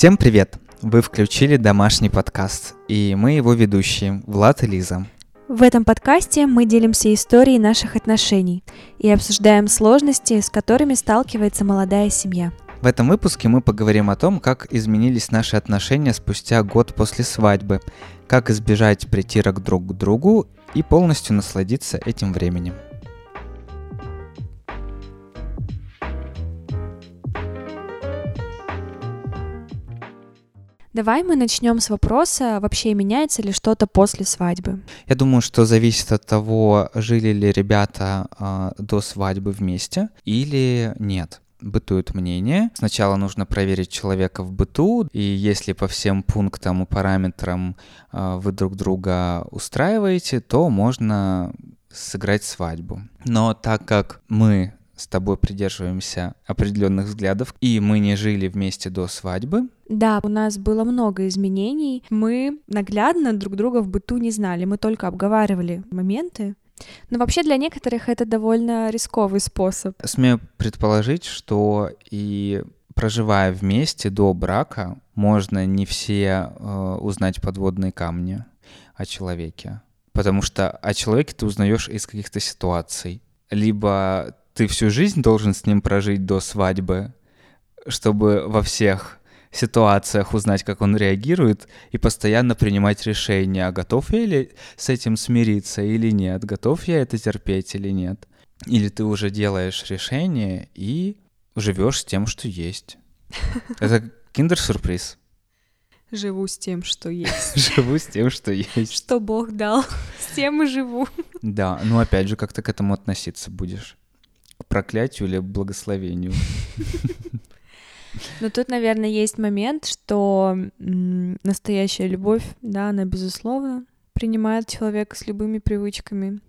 Всем привет! Вы включили домашний подкаст, и мы его ведущие, Влад и Лиза. В этом подкасте мы делимся историей наших отношений и обсуждаем сложности, с которыми сталкивается молодая семья. В этом выпуске мы поговорим о том, как изменились наши отношения спустя год после свадьбы, как избежать притирок друг к другу и полностью насладиться этим временем. Давай мы начнем с вопроса, вообще меняется ли что-то после свадьбы? Я думаю, что зависит от того, жили ли ребята э, до свадьбы вместе или нет бытует мнение. Сначала нужно проверить человека в быту, и если по всем пунктам и параметрам э, вы друг друга устраиваете, то можно сыграть свадьбу. Но так как мы с тобой придерживаемся определенных взглядов, и мы не жили вместе до свадьбы. Да, у нас было много изменений. Мы наглядно друг друга в быту не знали, мы только обговаривали моменты. Но вообще для некоторых это довольно рисковый способ. Смею предположить, что и проживая вместе до брака, можно не все э, узнать подводные камни о человеке. Потому что о человеке ты узнаешь из каких-то ситуаций. Либо ты всю жизнь должен с ним прожить до свадьбы, чтобы во всех ситуациях узнать, как он реагирует, и постоянно принимать решения, а готов я ли с этим смириться или нет, готов я это терпеть или нет. Или ты уже делаешь решение и живешь с тем, что есть. Это киндер-сюрприз. Живу с тем, что есть. Живу с тем, что есть. Что Бог дал, с тем и живу. Да, ну опять же, как ты к этому относиться будешь? К проклятию или благословению? Но тут, наверное, есть момент, что настоящая любовь, да, она, безусловно, принимает человека с любыми привычками.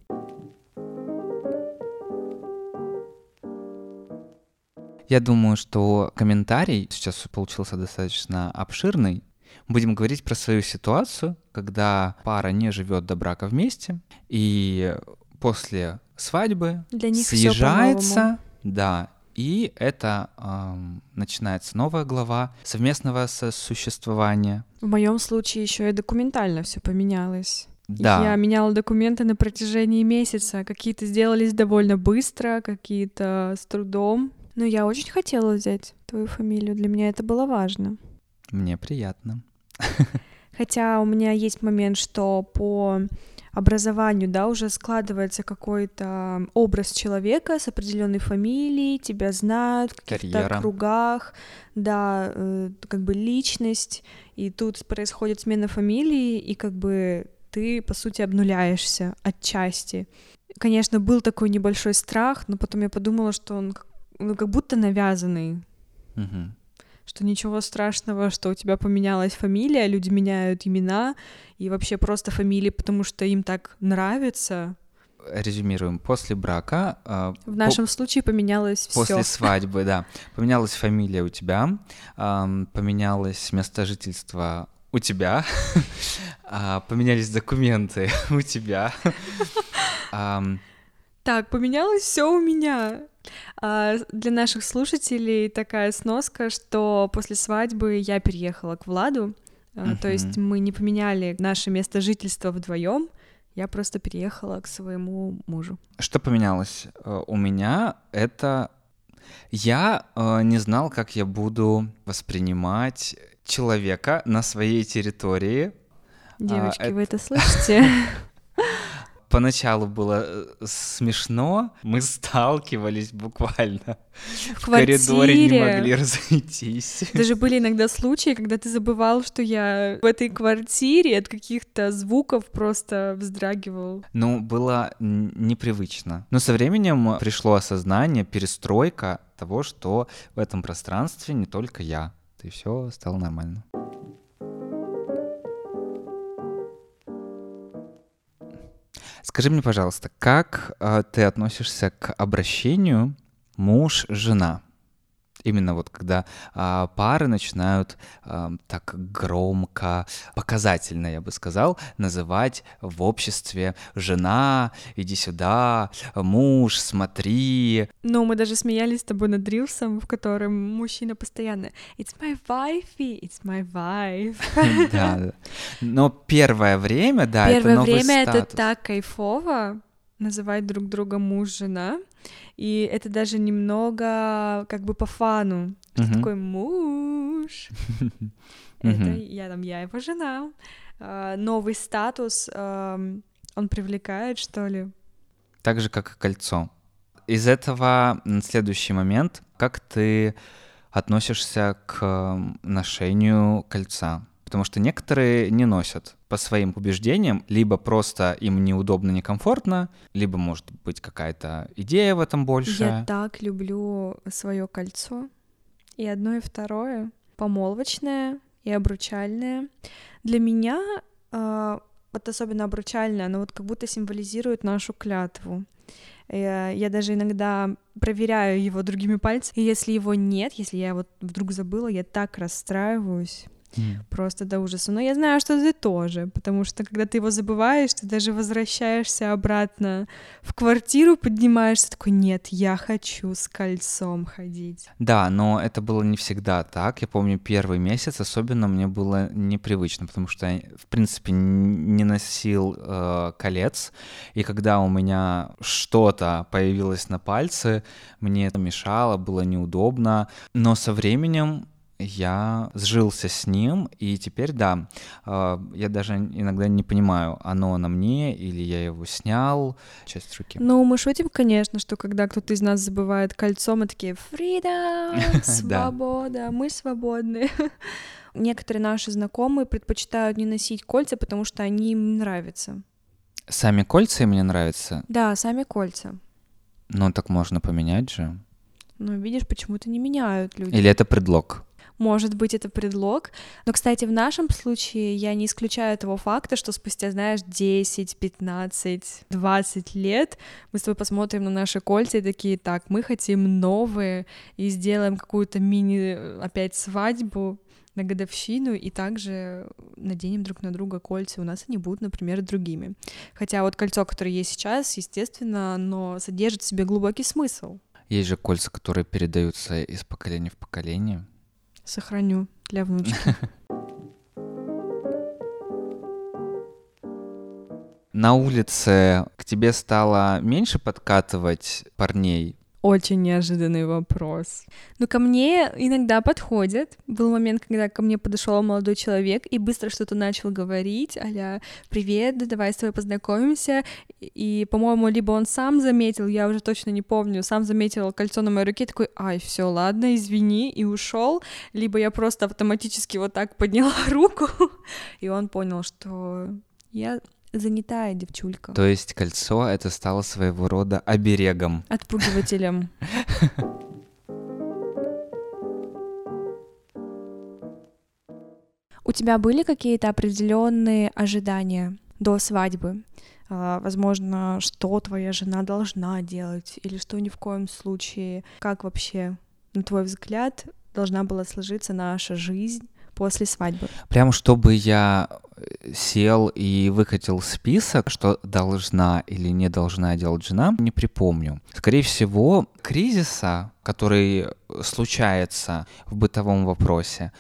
Я думаю, что комментарий сейчас получился достаточно обширный. Будем говорить про свою ситуацию, когда пара не живет до брака вместе, и после свадьбы Для них съезжается, да, и это э, начинается новая глава совместного существования. В моем случае еще и документально все поменялось. Да. Я меняла документы на протяжении месяца. Какие-то сделались довольно быстро, какие-то с трудом. Но я очень хотела взять твою фамилию. Для меня это было важно. Мне приятно. Хотя у меня есть момент, что по образованию, да, уже складывается какой-то образ человека с определенной фамилией, тебя знают в каких-то кругах, да, э, как бы личность, и тут происходит смена фамилии, и как бы ты, по сути, обнуляешься отчасти. Конечно, был такой небольшой страх, но потом я подумала, что он ну, как будто навязанный. Угу что ничего страшного, что у тебя поменялась фамилия, люди меняют имена и вообще просто фамилии, потому что им так нравится. Резюмируем. После брака... Э, в нашем по... случае поменялось все. После свадьбы, да. Поменялась фамилия у тебя, э, поменялось место жительства у тебя, э, поменялись документы у тебя. Так, поменялось все у меня. А, для наших слушателей такая сноска, что после свадьбы я переехала к Владу, uh-huh. то есть мы не поменяли наше место жительства вдвоем, я просто переехала к своему мужу. Что поменялось э, у меня? Это я э, не знал, как я буду воспринимать человека на своей территории. Девочки, а, вы это слышите? поначалу было э, смешно, мы сталкивались буквально. В, в коридоре не могли разойтись. Даже были иногда случаи, когда ты забывал, что я в этой квартире от каких-то звуков просто вздрагивал. Ну, было непривычно. Но со временем пришло осознание, перестройка того, что в этом пространстве не только я. И все стало нормально. Скажи мне, пожалуйста, как э, ты относишься к обращению муж-жена? Именно вот когда а, пары начинают а, так громко, показательно, я бы сказал, называть в обществе жена, иди сюда, муж, смотри. Ну, мы даже смеялись с тобой над Рилсом, в котором мужчина постоянно It's my wifey, it's my wife. Да, но первое время, да, первое это новый время статус. это так кайфово называть друг друга муж-жена, и это даже немного как бы по фану. Угу. Такой муж. Это я там, я его жена. А, новый статус, он привлекает, что ли? Так же, как и кольцо. Из этого следующий момент. Как ты относишься к ношению кольца? Потому что некоторые не носят по своим убеждениям, либо просто им неудобно, некомфортно, либо, может быть, какая-то идея в этом больше. Я так люблю свое кольцо. И одно, и второе. Помолвочное и обручальное. Для меня э, вот особенно обручальное, оно вот как будто символизирует нашу клятву. Я, я даже иногда проверяю его другими пальцами, и если его нет, если я вот вдруг забыла, я так расстраиваюсь. Mm. Просто до ужаса. Но я знаю, что ты тоже, потому что когда ты его забываешь, ты даже возвращаешься обратно в квартиру, поднимаешься, такой, нет, я хочу с кольцом ходить. Да, но это было не всегда так. Я помню, первый месяц особенно мне было непривычно, потому что я, в принципе, не носил э, колец, и когда у меня что-то появилось на пальце, мне это мешало, было неудобно, но со временем я сжился с ним, и теперь, да, а, я даже иногда не понимаю, оно на мне или я его снял, часть руки. Ну, мы шутим, конечно, что когда кто-то из нас забывает кольцо, мы такие «Freedom! Свобода! Мы свободны!» Некоторые наши знакомые предпочитают не носить кольца, потому что они им нравятся. Сами кольца им не нравятся? Да, сами кольца. Ну, так можно поменять же. Ну, видишь, почему-то не меняют люди. Или это предлог? Может быть, это предлог. Но, кстати, в нашем случае я не исключаю того факта, что спустя, знаешь, 10, 15, 20 лет мы с тобой посмотрим на наши кольца и такие, так, мы хотим новые, и сделаем какую-то мини, опять, свадьбу на годовщину и также наденем друг на друга кольца. У нас они будут, например, другими. Хотя вот кольцо, которое есть сейчас, естественно, оно содержит в себе глубокий смысл. Есть же кольца, которые передаются из поколения в поколение. Сохраню для внучки. На улице к тебе стало меньше подкатывать парней очень неожиданный вопрос. Ну, ко мне иногда подходят. Был момент, когда ко мне подошел молодой человек и быстро что-то начал говорить, аля «Привет, давай с тобой познакомимся». И, по-моему, либо он сам заметил, я уже точно не помню, сам заметил кольцо на моей руке, такой «Ай, все, ладно, извини», и ушел. Либо я просто автоматически вот так подняла руку, и он понял, что я занятая девчулька. То есть кольцо это стало своего рода оберегом. Отпугивателем. У тебя были какие-то определенные ожидания до свадьбы? А, возможно, что твоя жена должна делать, или что ни в коем случае, как вообще, на твой взгляд, должна была сложиться наша жизнь после свадьбы? Прям чтобы я сел и выкатил список, что должна или не должна делать жена, не припомню. Скорее всего, кризиса, который случается в бытовом вопросе,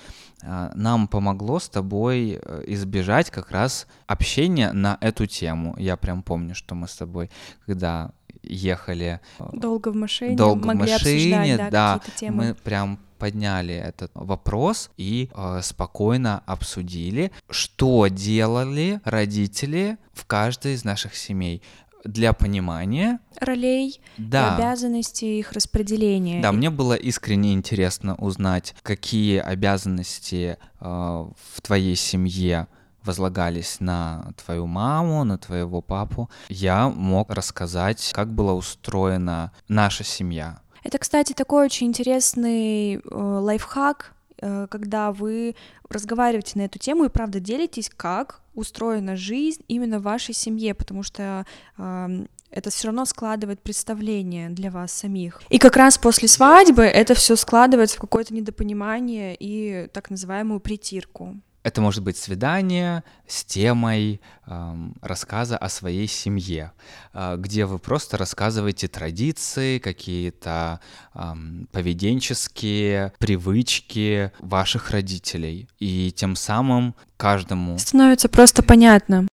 э, нам помогло с тобой э, избежать как раз общения на эту тему. Я прям помню, что мы с тобой, когда ехали долго в машине, долго в машине, да, да мы прям подняли этот вопрос и э, спокойно обсудили, что делали родители в каждой из наших семей для понимания ролей, да. обязанностей, их распределения. Да, мне было искренне интересно узнать, какие обязанности э, в твоей семье возлагались на твою маму, на твоего папу. Я мог рассказать, как была устроена наша семья. Это, кстати, такой очень интересный э, лайфхак, э, когда вы разговариваете на эту тему и правда делитесь, как устроена жизнь именно в вашей семье, потому что э, это все равно складывает представление для вас самих. И как раз после свадьбы это все складывается в какое-то недопонимание и так называемую притирку. Это может быть свидание с темой эм, рассказа о своей семье, э, где вы просто рассказываете традиции, какие-то эм, поведенческие привычки ваших родителей. И тем самым каждому... Становится просто понятно.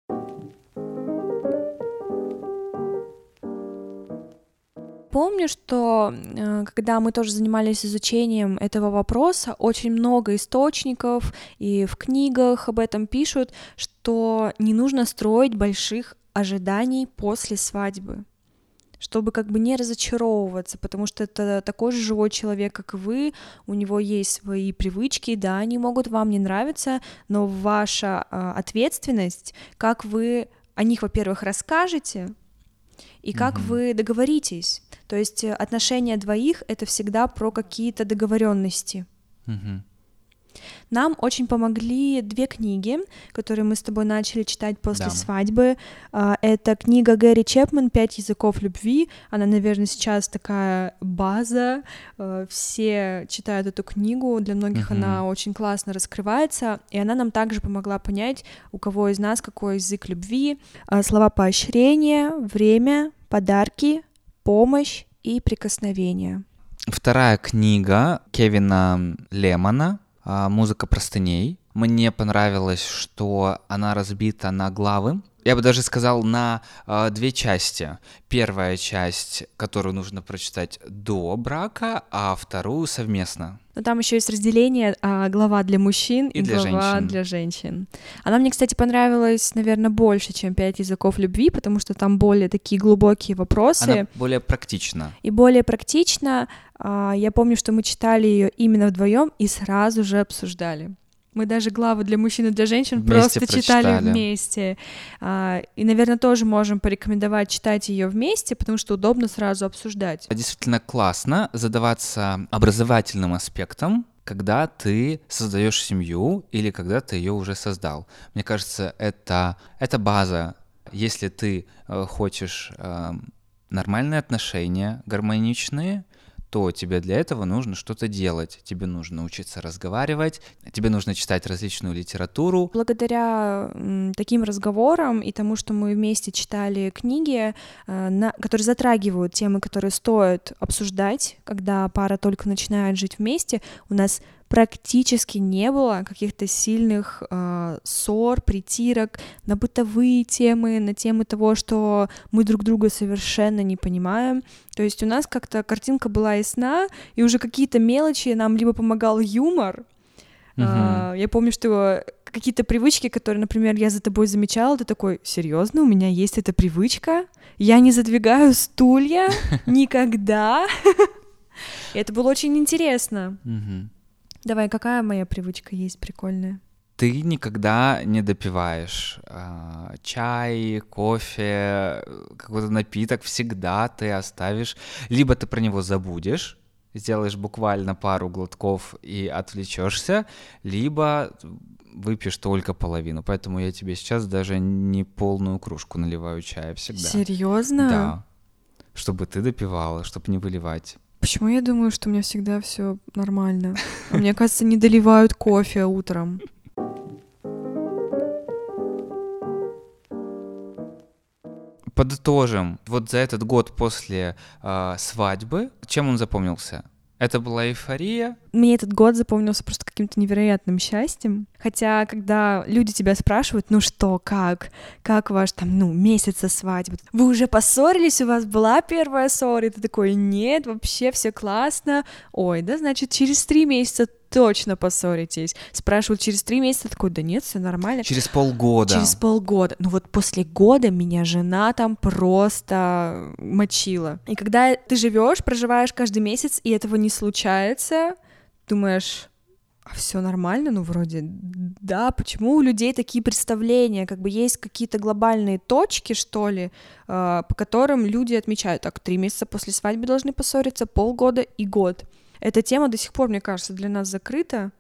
Помню, что э, когда мы тоже занимались изучением этого вопроса, очень много источников и в книгах об этом пишут, что не нужно строить больших ожиданий после свадьбы чтобы как бы не разочаровываться, потому что это такой же живой человек, как и вы, у него есть свои привычки, да, они могут вам не нравиться, но ваша э, ответственность, как вы о них, во-первых, расскажете, и как mm-hmm. вы договоритесь. То есть э, отношения двоих это всегда про какие-то договоренности. Mm-hmm. Нам очень помогли две книги, которые мы с тобой начали читать после да. свадьбы. А, это книга Гэри Чепман «Пять языков любви». Она, наверное, сейчас такая база. Э, все читают эту книгу. Для многих uh-huh. она очень классно раскрывается. И она нам также помогла понять, у кого из нас какой язык любви. А, слова поощрения, время, подарки, помощь и прикосновение. Вторая книга Кевина Лемона а, музыка простыней. Мне понравилось, что она разбита на главы. Я бы даже сказал на э, две части. Первая часть, которую нужно прочитать до брака, а вторую совместно. Но там еще есть разделение а, глава для мужчин и, и для глава женщин. для женщин. Она мне, кстати, понравилась, наверное, больше, чем пять языков любви, потому что там более такие глубокие вопросы. Она более практична. И более практично. А, я помню, что мы читали ее именно вдвоем и сразу же обсуждали. Мы даже главы для мужчин и для женщин вместе просто прочитали. читали вместе. А, и, наверное, тоже можем порекомендовать читать ее вместе, потому что удобно сразу обсуждать. Действительно классно задаваться образовательным аспектом, когда ты создаешь семью или когда ты ее уже создал. Мне кажется, это, это база. Если ты э, хочешь э, нормальные отношения, гармоничные, то тебе для этого нужно что-то делать. Тебе нужно учиться разговаривать, тебе нужно читать различную литературу. Благодаря таким разговорам и тому, что мы вместе читали книги, э, которые затрагивают темы, которые стоит обсуждать, когда пара только начинает жить вместе, у нас практически не было каких-то сильных э, ссор, притирок на бытовые темы, на темы того, что мы друг друга совершенно не понимаем. То есть у нас как-то картинка была ясна, и уже какие-то мелочи нам либо помогал юмор. Uh-huh. Uh, я помню, что какие-то привычки, которые, например, я за тобой замечала, ты такой, серьезно, у меня есть эта привычка, я не задвигаю стулья никогда. Это было очень интересно. Давай, какая моя привычка есть прикольная? Ты никогда не допиваешь э, чай, кофе, какой-то напиток, всегда ты оставишь, либо ты про него забудешь, сделаешь буквально пару глотков и отвлечешься, либо выпьешь только половину. Поэтому я тебе сейчас даже не полную кружку наливаю чая всегда. Серьезно? Да. Чтобы ты допивала, чтобы не выливать. Почему я думаю, что у меня всегда все нормально? А мне кажется, не доливают кофе утром. Подытожим. Вот за этот год после э, свадьбы, чем он запомнился? Это была эйфория. Мне этот год запомнился просто каким-то невероятным счастьем. Хотя, когда люди тебя спрашивают, ну что, как, как ваш там, ну, месяц со свадьбы, вы уже поссорились, у вас была первая ссора, и ты такой, нет, вообще все классно, ой, да, значит, через три месяца точно поссоритесь. Спрашивают через три месяца, такой, да нет, все нормально. Через полгода. Через полгода. Ну вот после года меня жена там просто мочила. И когда ты живешь, проживаешь каждый месяц, и этого не случается, думаешь, а все нормально, ну вроде да, почему у людей такие представления, как бы есть какие-то глобальные точки, что ли, э, по которым люди отмечают, так, три месяца после свадьбы должны поссориться, полгода и год. Эта тема до сих пор, мне кажется, для нас закрыта.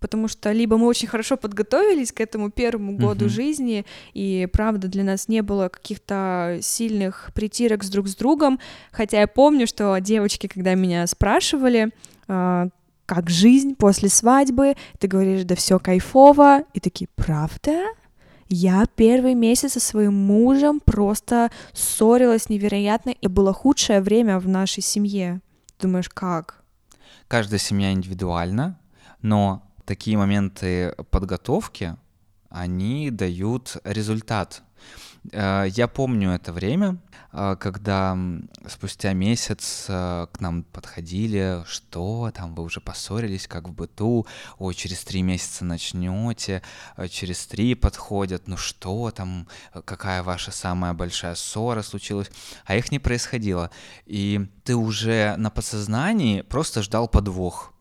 потому что либо мы очень хорошо подготовились к этому первому году uh-huh. жизни, и правда для нас не было каких-то сильных притирок с друг с другом, хотя я помню, что девочки, когда меня спрашивали, э, как жизнь после свадьбы, ты говоришь, да все кайфово, и такие, правда? Я первый месяц со своим мужем просто ссорилась невероятно, и было худшее время в нашей семье. Думаешь, как? Каждая семья индивидуальна, но такие моменты подготовки, они дают результат. Э, я помню это время, э, когда спустя месяц э, к нам подходили, что? Там вы уже поссорились, как в быту, ой, через три месяца начнете, через три подходят, ну что там, какая ваша самая большая ссора случилась, а их не происходило. И ты уже на подсознании просто ждал подвох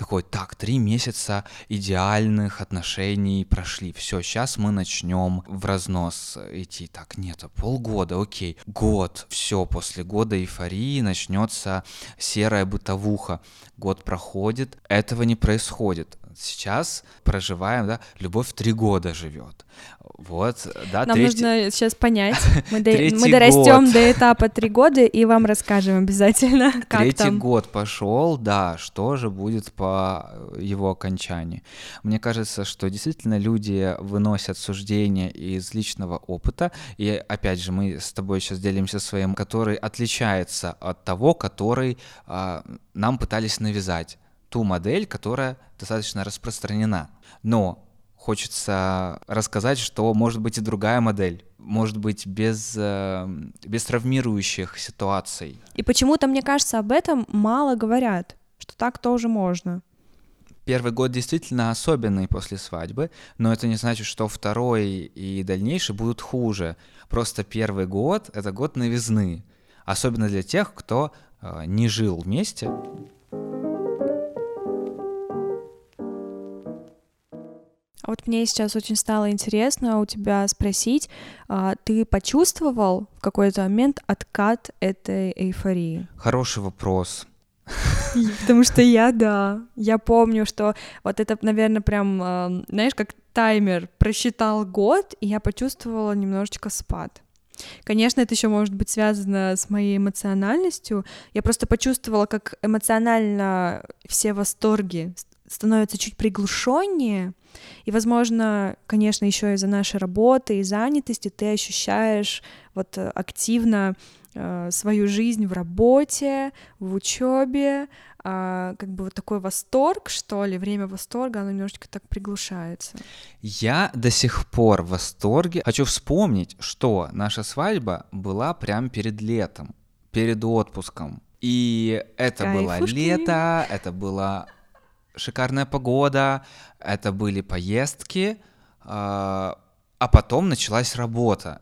такой, так, три месяца идеальных отношений прошли, все, сейчас мы начнем в разнос идти. Так, нет, полгода, окей, год, все, после года эйфории начнется серая бытовуха. Год проходит, этого не происходит сейчас проживаем, да, любовь три года живет. Вот, да, Нам третий... нужно сейчас понять. Мы, до... мы дорастем до этапа три года и вам расскажем обязательно, как Третий там. год пошел, да, что же будет по его окончании. Мне кажется, что действительно люди выносят суждения из личного опыта, и опять же мы с тобой сейчас делимся своим, который отличается от того, который а, нам пытались навязать ту модель, которая достаточно распространена. Но хочется рассказать, что может быть и другая модель, может быть без, э, без травмирующих ситуаций. И почему-то, мне кажется, об этом мало говорят, что так тоже можно. Первый год действительно особенный после свадьбы, но это не значит, что второй и дальнейшие будут хуже. Просто первый год — это год новизны, особенно для тех, кто э, не жил вместе, вот мне сейчас очень стало интересно у тебя спросить, а, ты почувствовал в какой-то момент откат этой эйфории? Хороший вопрос. Потому что я, да, я помню, что вот это, наверное, прям, а, знаешь, как таймер просчитал год, и я почувствовала немножечко спад. Конечно, это еще может быть связано с моей эмоциональностью. Я просто почувствовала, как эмоционально все восторги становятся чуть приглушеннее, и, возможно, конечно, еще из-за нашей работы и занятости ты ощущаешь вот э, активно э, свою жизнь в работе, в учебе, э, как бы вот такой восторг, что ли, время восторга, оно немножечко так приглушается. Я до сих пор в восторге. Хочу вспомнить, что наша свадьба была прямо перед летом, перед отпуском. И это Кайфушки. было лето, это было шикарная погода, это были поездки, а, а потом началась работа.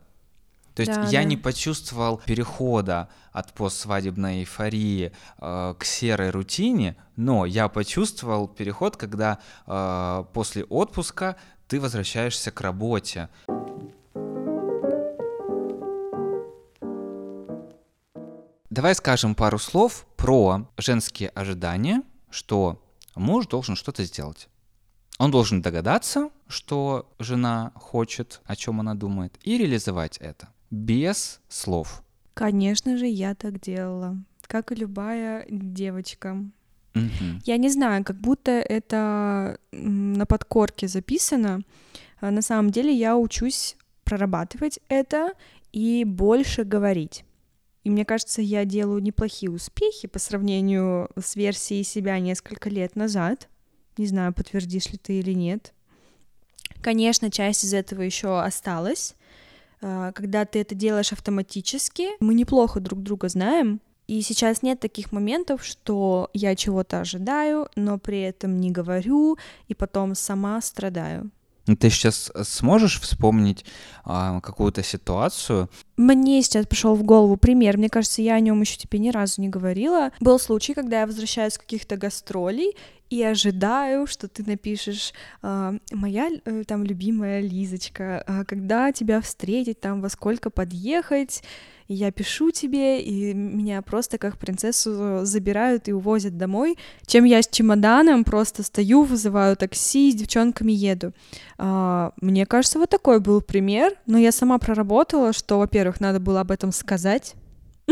То есть да, я да. не почувствовал перехода от постсвадебной эйфории э, к серой рутине, но я почувствовал переход, когда э, после отпуска ты возвращаешься к работе. Давай скажем пару слов про женские ожидания, что муж должен что-то сделать. Он должен догадаться, что жена хочет, о чем она думает, и реализовать это без слов. Конечно же, я так делала, как и любая девочка. Угу. Я не знаю, как будто это на подкорке записано. А на самом деле я учусь прорабатывать это и больше говорить. И мне кажется, я делаю неплохие успехи по сравнению с версией себя несколько лет назад. Не знаю, подтвердишь ли ты или нет. Конечно, часть из этого еще осталась. А, когда ты это делаешь автоматически, мы неплохо друг друга знаем, и сейчас нет таких моментов, что я чего-то ожидаю, но при этом не говорю, и потом сама страдаю. Ну, ты сейчас сможешь вспомнить а, какую-то ситуацию? Мне сейчас пришел в голову пример. Мне кажется, я о нем еще тебе ни разу не говорила. Был случай, когда я возвращаюсь с каких-то гастролей, и ожидаю, что ты напишешь а, «Моя э, там любимая Лизочка, а когда тебя встретить, там во сколько подъехать?» И я пишу тебе, и меня просто как принцессу забирают и увозят домой, чем я с чемоданом просто стою, вызываю такси, с девчонками еду. А, мне кажется, вот такой был пример, но я сама проработала, что, во-первых, надо было об этом сказать,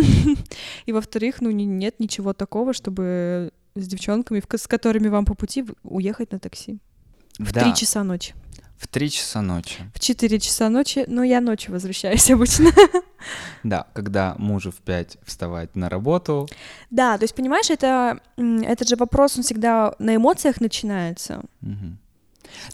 и во-вторых, ну нет ничего такого, чтобы с девчонками, с которыми вам по пути уехать на такси. В три часа ночи. В три часа ночи. В четыре часа ночи, но я ночью возвращаюсь обычно. Да, когда мужу в пять вставать на работу. Да, то есть, понимаешь, это, этот же вопрос, он всегда на эмоциях начинается. Угу.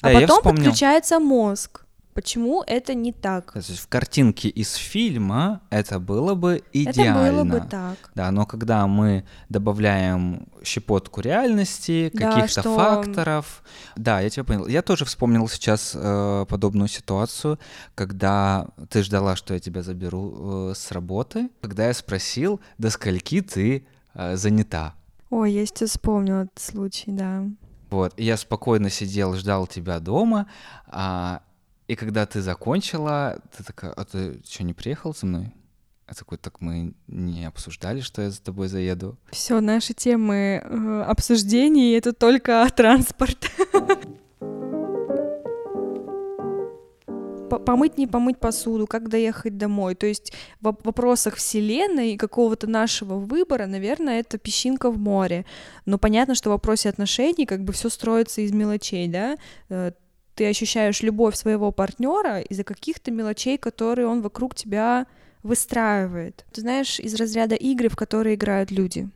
А да, потом подключается мозг. Почему это не так? То есть в картинке из фильма это было бы идеально. Это было бы так. Да, но когда мы добавляем щепотку реальности, да, каких-то что... факторов, да, я тебя понял. Я тоже вспомнил сейчас э, подобную ситуацию, когда ты ждала, что я тебя заберу э, с работы, когда я спросил, до скольки ты э, занята. Ой, я сейчас вспомнил этот случай, да. Вот, и я спокойно сидел, ждал тебя дома, а, и когда ты закончила, ты такая, а ты что, не приехал со мной? Я такой, так мы не обсуждали, что я за тобой заеду. Все, наши темы э, обсуждений это только транспорт. помыть, не помыть посуду, как доехать домой. То есть в вопросах Вселенной и какого-то нашего выбора, наверное, это песчинка в море. Но понятно, что в вопросе отношений как бы все строится из мелочей, да. Ты ощущаешь любовь своего партнера из-за каких-то мелочей, которые он вокруг тебя выстраивает. Ты знаешь, из разряда игры, в которые играют люди.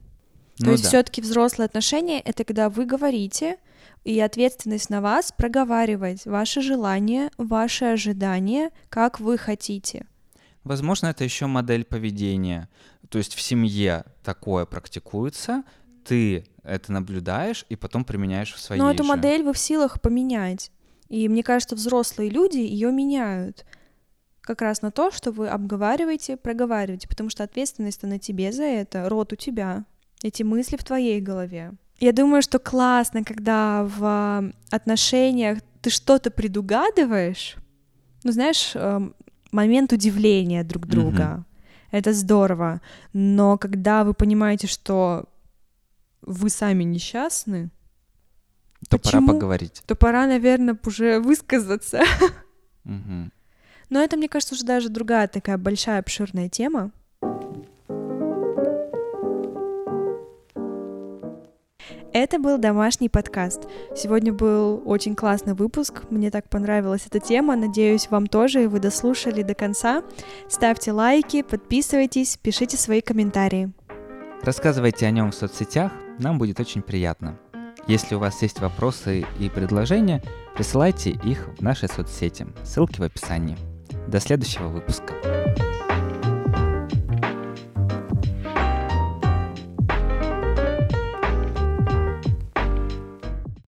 Ну, То есть да. все-таки взрослые отношения это когда вы говорите, и ответственность на вас проговаривать ваши желания, ваши ожидания, как вы хотите. Возможно, это еще модель поведения. То есть в семье такое практикуется, ты это наблюдаешь и потом применяешь в своей. Но эту модель вы в силах поменять. И мне кажется, взрослые люди ее меняют как раз на то, что вы обговариваете, проговариваете, потому что ответственность на тебе за это, рот у тебя, эти мысли в твоей голове. Я думаю, что классно, когда в отношениях ты что-то предугадываешь, ну, знаешь, эм, момент удивления друг друга. Mm-hmm. Это здорово. Но когда вы понимаете, что вы сами несчастны, то Почему? пора поговорить. То пора, наверное, уже высказаться. Угу. Но это, мне кажется, уже даже другая такая большая обширная тема. Это был домашний подкаст. Сегодня был очень классный выпуск. Мне так понравилась эта тема. Надеюсь, вам тоже, и вы дослушали до конца. Ставьте лайки, подписывайтесь, пишите свои комментарии. Рассказывайте о нем в соцсетях, нам будет очень приятно. Если у вас есть вопросы и предложения, присылайте их в наши соцсети. Ссылки в описании. До следующего выпуска.